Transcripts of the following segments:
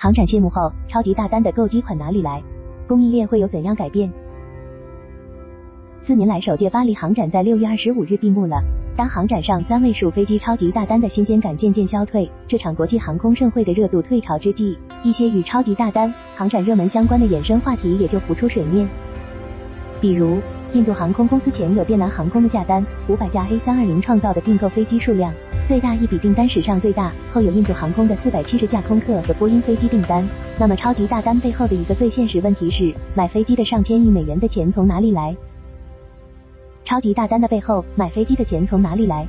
航展谢幕后，超级大单的购机款哪里来？供应链会有怎样改变？四年来首届巴黎航展在六月二十五日闭幕了。当航展上三位数飞机超级大单的新鲜感渐渐消退，这场国际航空盛会的热度退潮之际，一些与超级大单、航展热门相关的衍生话题也就浮出水面。比如，印度航空公司前有电蓝航空的下单，五百架 A 三二零创造的订购飞机数量。最大一笔订单史上最大，后有印度航空的四百七十架空客和波音飞机订单。那么超级大单背后的一个最现实问题是，买飞机的上千亿美元的钱从哪里来？超级大单的背后，买飞机的钱从哪里来？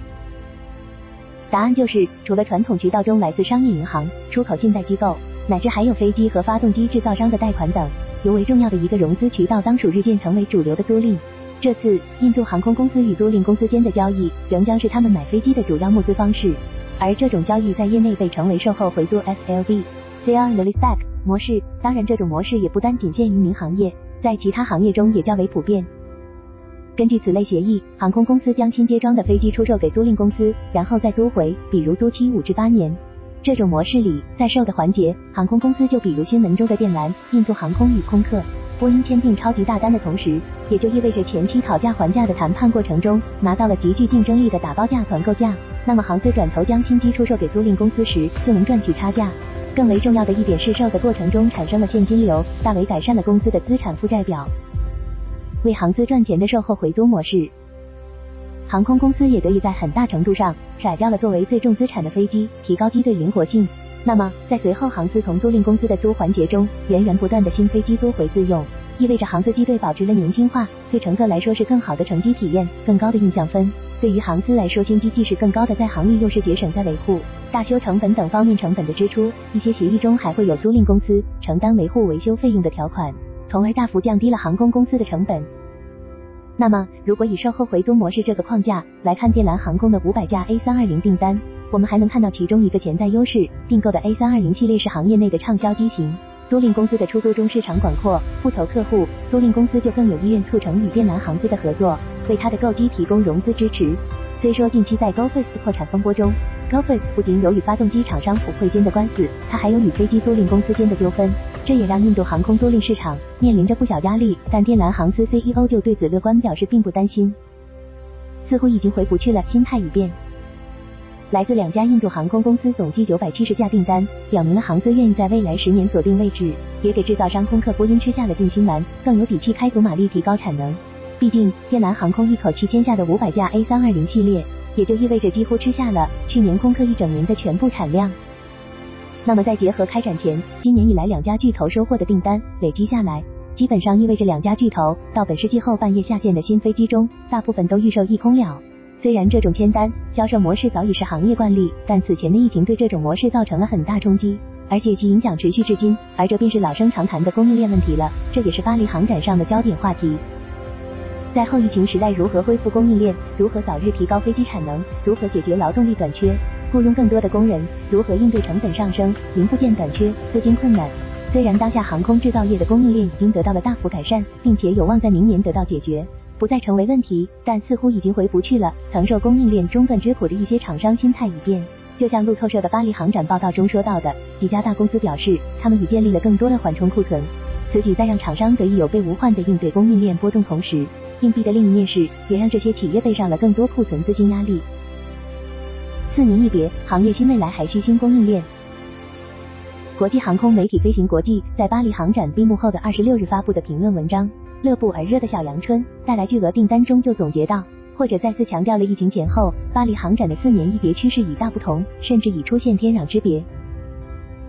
答案就是，除了传统渠道中来自商业银行、出口信贷机构，乃至还有飞机和发动机制造商的贷款等，尤为重要的一个融资渠道，当属日渐成为主流的租赁。这次印度航空公司与租赁公司间的交易，仍将是他们买飞机的主要募资方式。而这种交易在业内被称为售后回租 SLB（Sale and Leaseback） 模式。当然，这种模式也不单仅限于民航业，在其他行业中也较为普遍。根据此类协议，航空公司将新接装的飞机出售给租赁公司，然后再租回，比如租期五至八年。这种模式里，在售的环节，航空公司就比如新闻中的电缆、印度航空与空客。波音签订超级大单的同时，也就意味着前期讨价还价的谈判过程中，拿到了极具竞争力的打包价团购价。那么航司转头将新机出售给租赁公司时，就能赚取差价。更为重要的一点是，售的过程中产生了现金流，大为改善了公司的资产负债表。为航司赚钱的售后回租模式，航空公司也得以在很大程度上甩掉了作为最重资产的飞机，提高机队灵活性。那么，在随后航司从租赁公司的租环节中，源源不断的新飞机租回自用，意味着航司机队保持了年轻化，对乘客来说是更好的乘机体验，更高的印象分。对于航司来说，新机既是更高的在航力，又是节省在维护、大修成本等方面成本的支出。一些协议中还会有租赁公司承担维护维修费用的条款，从而大幅降低了航空公司的成本。那么，如果以售后回租模式这个框架来看电蓝航空的五百架 A 三二零订单。我们还能看到其中一个潜在优势，订购的 A 三二零系列是行业内的畅销机型，租赁公司的出租中市场广阔，不愁客户，租赁公司就更有意愿促成与电蓝航司的合作，为它的购机提供融资支持。虽说近期在 Go First 破产风波中，Go First 不仅有与发动机厂商普惠间的官司，它还有与飞机租赁公司间的纠纷，这也让印度航空租赁市场面临着不小压力。但电蓝航司 CEO 就对此乐观表示，并不担心，似乎已经回不去了，心态已变。来自两家印度航空公司总计九百七十架订单，表明了航司愿意在未来十年锁定位置，也给制造商空客、波音吃下了定心丸，更有底气开足马力提高产能。毕竟电蓝航空一口气签下的五百架 A 三二零系列，也就意味着几乎吃下了去年空客一整年的全部产量。那么在结合开展前今年以来两家巨头收获的订单累积下来，基本上意味着两家巨头到本世纪后半夜下线的新飞机中，大部分都预售一空了。虽然这种签单销售模式早已是行业惯例，但此前的疫情对这种模式造成了很大冲击，而且其影响持续至今。而这便是老生常谈的供应链问题了，这也是巴黎航展上的焦点话题。在后疫情时代，如何恢复供应链？如何早日提高飞机产能？如何解决劳动力短缺？雇佣更多的工人？如何应对成本上升、零部件短缺、资金困难？虽然当下航空制造业的供应链已经得到了大幅改善，并且有望在明年得到解决。不再成为问题，但似乎已经回不去了。曾受供应链中断之苦的一些厂商心态已变，就像路透社的巴黎航展报道中说到的，几家大公司表示，他们已建立了更多的缓冲库存。此举在让厂商得以有备无患的应对供应链波动同时，硬币的另一面是，也让这些企业背上了更多库存资金压力。四年一别，行业新未来还需新供应链。国际航空媒体飞行国际在巴黎航展闭幕后的二十六日发布的评论文章。乐不而热的小阳春带来巨额订单中就总结到，或者再次强调了疫情前后巴黎航展的四年一别趋势已大不同，甚至已出现天壤之别。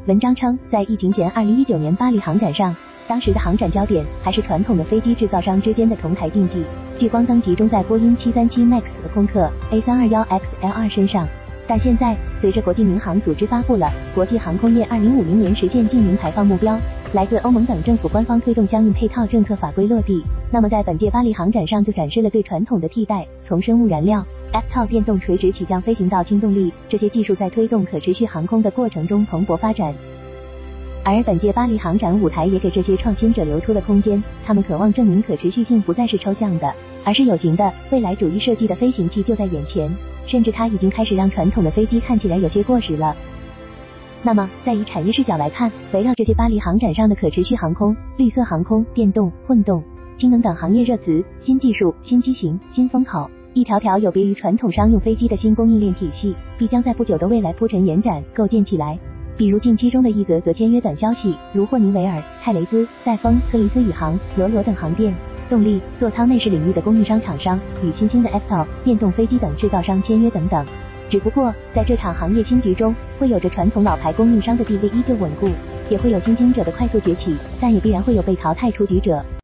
文章称，在疫情前二零一九年巴黎航展上，当时的航展焦点还是传统的飞机制造商之间的同台竞技，聚光灯集中在波音七三七 MAX 和空客 A 三二幺 XL2 身上。但现在，随着国际民航组织发布了国际航空业二零五零年实现净零排放目标，来自欧盟等政府官方推动相应配套政策法规落地，那么在本届巴黎航展上就展示了对传统的替代，从生物燃料、f t o 电动垂直起降飞行到轻动力这些技术在推动可持续航空的过程中蓬勃发展。而本届巴黎航展舞台也给这些创新者留出了空间，他们渴望证明可持续性不再是抽象的，而是有形的，未来主义设计的飞行器就在眼前。甚至它已经开始让传统的飞机看起来有些过时了。那么，在以产业视角来看，围绕这些巴黎航展上的可持续航空、绿色航空、电动、混动、氢能等行业热词、新技术、新机型、新风口，一条条有别于传统商用飞机的新供应链体系，必将在不久的未来铺陈延展、构建起来。比如近期中的一则则签约短消息，如霍尼韦尔、泰雷兹、赛丰、柯林斯宇航、罗罗等航电、动力、座舱内饰领域的供应商厂商与新兴的 FTO 电动飞机等制造商签约等等。只不过，在这场行业新局中，会有着传统老牌供应商的地位依旧稳固，也会有新兴者的快速崛起，但也必然会有被淘汰出局者。